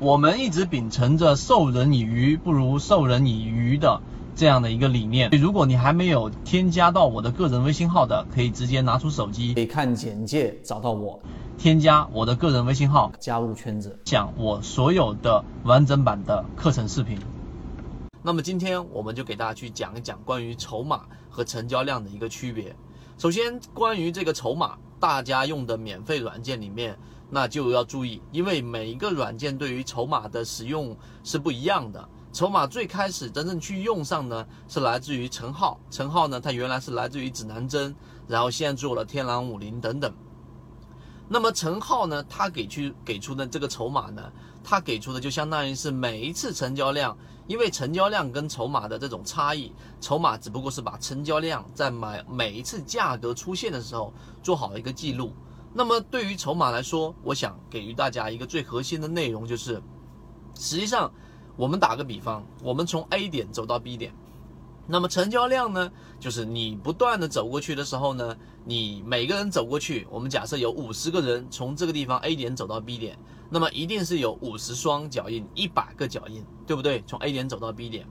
我们一直秉承着授人以鱼不如授人以渔的这样的一个理念。如果你还没有添加到我的个人微信号的，可以直接拿出手机，可以看简介找到我，添加我的个人微信号，加入圈子，讲我所有的完整版的课程视频。那么今天我们就给大家去讲一讲关于筹码和成交量的一个区别。首先，关于这个筹码，大家用的免费软件里面。那就要注意，因为每一个软件对于筹码的使用是不一样的。筹码最开始真正去用上呢，是来自于陈浩。陈浩呢，他原来是来自于指南针，然后现在做了天狼五零等等。那么陈浩呢，他给去给出的这个筹码呢，他给出的就相当于是每一次成交量，因为成交量跟筹码的这种差异，筹码只不过是把成交量在买每一次价格出现的时候做好一个记录。那么对于筹码来说，我想给予大家一个最核心的内容，就是实际上我们打个比方，我们从 A 点走到 B 点，那么成交量呢，就是你不断的走过去的时候呢，你每个人走过去，我们假设有五十个人从这个地方 A 点走到 B 点，那么一定是有五十双脚印，一百个脚印，对不对？从 A 点走到 B 点，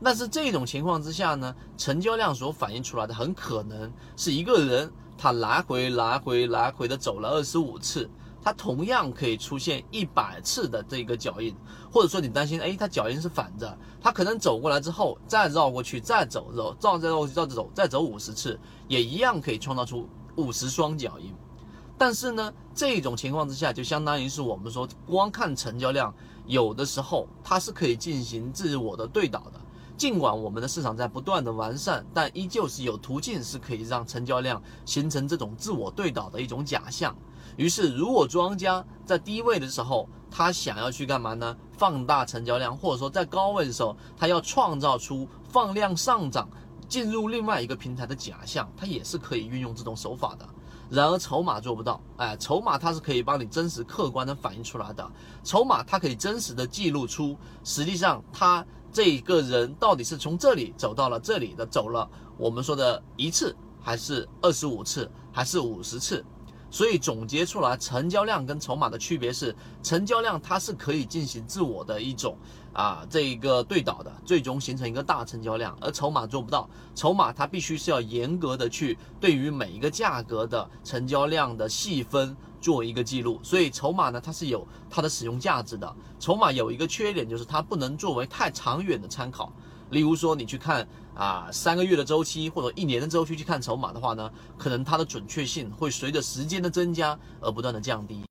但是这种情况之下呢，成交量所反映出来的很可能是一个人。他来回来回来回的走了二十五次，他同样可以出现一百次的这个脚印，或者说你担心，哎，他脚印是反着，他可能走过来之后再绕过去，再走绕，绕再绕过去，绕着走，再走五十次，也一样可以创造出五十双脚印。但是呢，这种情况之下，就相当于是我们说光看成交量，有的时候它是可以进行自我的对倒的。尽管我们的市场在不断的完善，但依旧是有途径是可以让成交量形成这种自我对倒的一种假象。于是，如果庄家在低位的时候，他想要去干嘛呢？放大成交量，或者说在高位的时候，他要创造出放量上涨、进入另外一个平台的假象，他也是可以运用这种手法的。然而，筹码做不到。哎，筹码它是可以帮你真实客观的反映出来的，筹码它可以真实的记录出，实际上它。这个人到底是从这里走到了这里的，走了我们说的一次，还是二十五次，还是五十次？所以总结出来，成交量跟筹码的区别是，成交量它是可以进行自我的一种啊这一个对倒的，最终形成一个大成交量，而筹码做不到，筹码它必须是要严格的去对于每一个价格的成交量的细分做一个记录，所以筹码呢它是有它的使用价值的，筹码有一个缺点就是它不能作为太长远的参考。例如说，你去看啊三个月的周期或者一年的周期去看筹码的话呢，可能它的准确性会随着时间的增加而不断的降低。